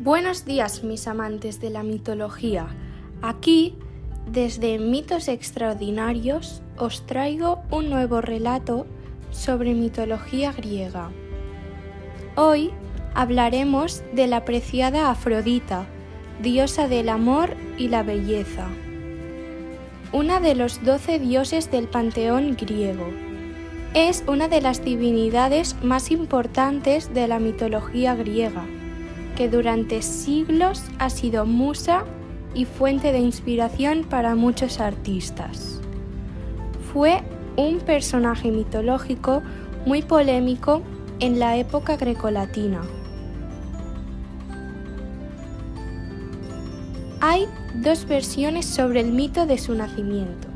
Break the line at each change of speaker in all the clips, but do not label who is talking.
Buenos días mis amantes de la mitología. Aquí, desde Mitos Extraordinarios, os traigo un nuevo relato sobre mitología griega. Hoy hablaremos de la apreciada Afrodita, diosa del amor y la belleza. Una de los doce dioses del panteón griego. Es una de las divinidades más importantes de la mitología griega que durante siglos ha sido musa y fuente de inspiración para muchos artistas. Fue un personaje mitológico muy polémico en la época grecolatina. Hay dos versiones sobre el mito de su nacimiento.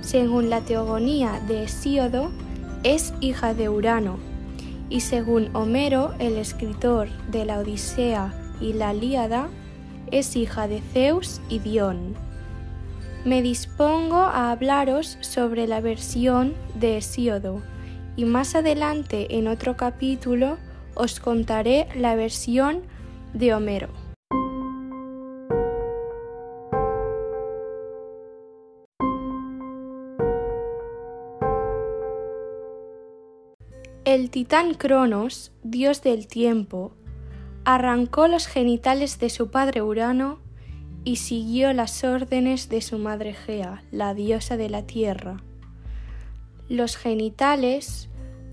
Según la teogonía de Hesíodo, es hija de Urano, y según Homero, el escritor de la Odisea y la Líada, es hija de Zeus y Dion. Me dispongo a hablaros sobre la versión de Hesíodo y más adelante en otro capítulo os contaré la versión de Homero. El titán Cronos, dios del tiempo, arrancó los genitales de su padre Urano y siguió las órdenes de su madre Gea, la diosa de la tierra. Los genitales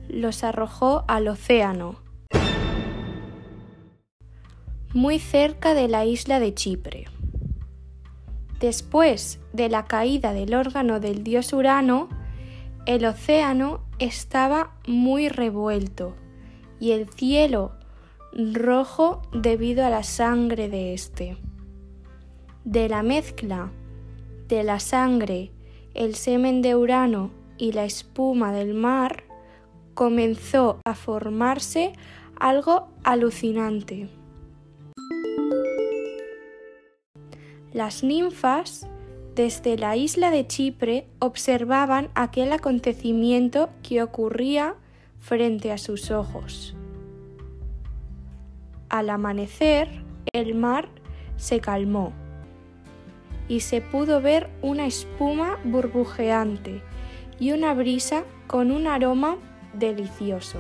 los arrojó al océano, muy cerca de la isla de Chipre. Después de la caída del órgano del dios Urano, el océano estaba muy revuelto y el cielo rojo debido a la sangre de éste. De la mezcla de la sangre, el semen de Urano y la espuma del mar, comenzó a formarse algo alucinante. Las ninfas desde la isla de Chipre observaban aquel acontecimiento que ocurría frente a sus ojos. Al amanecer, el mar se calmó y se pudo ver una espuma burbujeante y una brisa con un aroma delicioso.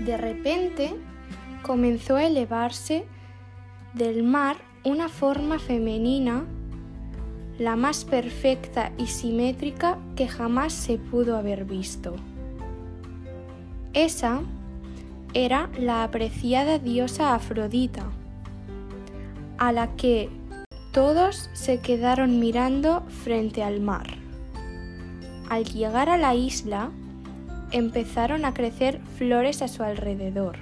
De repente comenzó a elevarse del mar una forma femenina la más perfecta y simétrica que jamás se pudo haber visto. Esa era la apreciada diosa Afrodita, a la que todos se quedaron mirando frente al mar. Al llegar a la isla, empezaron a crecer flores a su alrededor.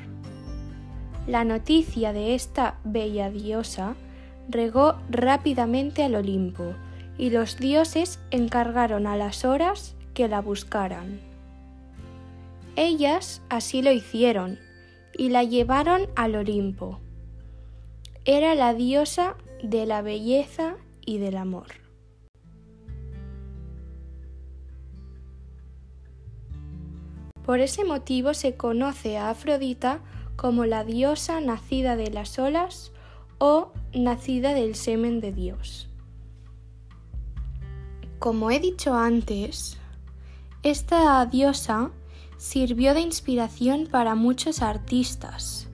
La noticia de esta bella diosa regó rápidamente al Olimpo, y los dioses encargaron a las horas que la buscaran. Ellas así lo hicieron, y la llevaron al Olimpo. Era la diosa de la belleza y del amor. Por ese motivo se conoce a Afrodita como la diosa nacida de las olas o nacida del semen de Dios. Como he dicho antes, esta diosa sirvió de inspiración para muchos artistas.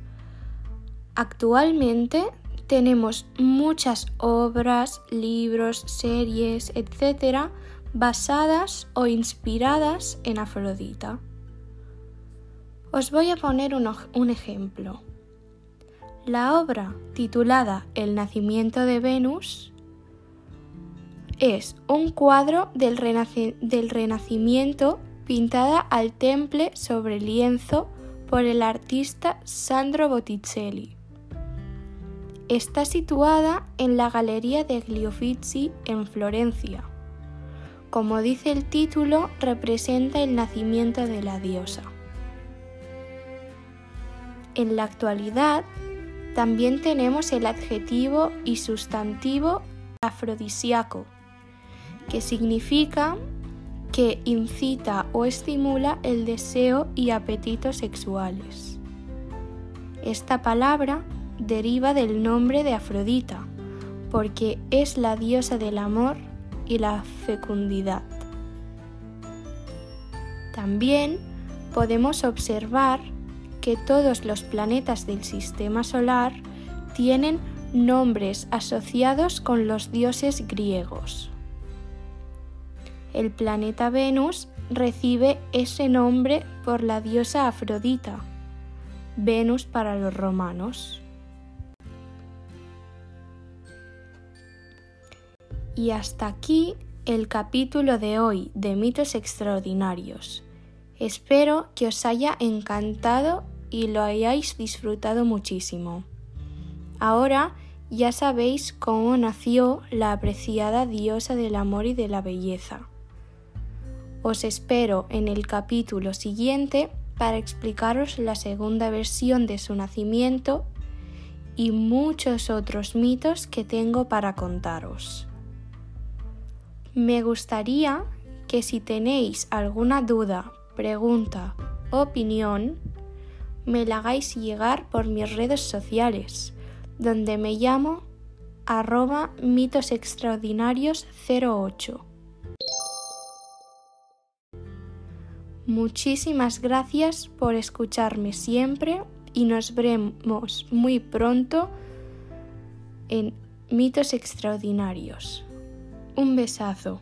Actualmente tenemos muchas obras, libros, series, etc., basadas o inspiradas en Afrodita. Os voy a poner un, un ejemplo. La obra titulada El nacimiento de Venus es un cuadro del, Renacimiento pintada al temple sobre lienzo por el artista Sandro Botticelli. Está situada en la Galería degli Uffizi en Florencia. Como dice el título, representa el nacimiento de la diosa. En la actualidad, también tenemos el adjetivo y sustantivo afrodisíaco, que significa que incita o estimula el deseo y apetitos sexuales. Esta palabra deriva del nombre de Afrodita, porque es la diosa del amor y la fecundidad. También podemos observar que todos los planetas del sistema solar tienen nombres asociados con los dioses griegos. El planeta Venus recibe ese nombre por la diosa Afrodita, Venus para los romanos. Y hasta aquí el capítulo de hoy de mitos extraordinarios. Espero que os haya encantado y lo hayáis disfrutado muchísimo. Ahora ya sabéis cómo nació la apreciada diosa del amor y de la belleza. Os espero en el capítulo siguiente para explicaros la segunda versión de su nacimiento y muchos otros mitos que tengo para contaros. Me gustaría que si tenéis alguna duda, pregunta, opinión, me la hagáis llegar por mis redes sociales, donde me llamo arroba mitosextraordinarios08. Muchísimas gracias por escucharme siempre y nos veremos muy pronto en Mitos Extraordinarios. Un besazo.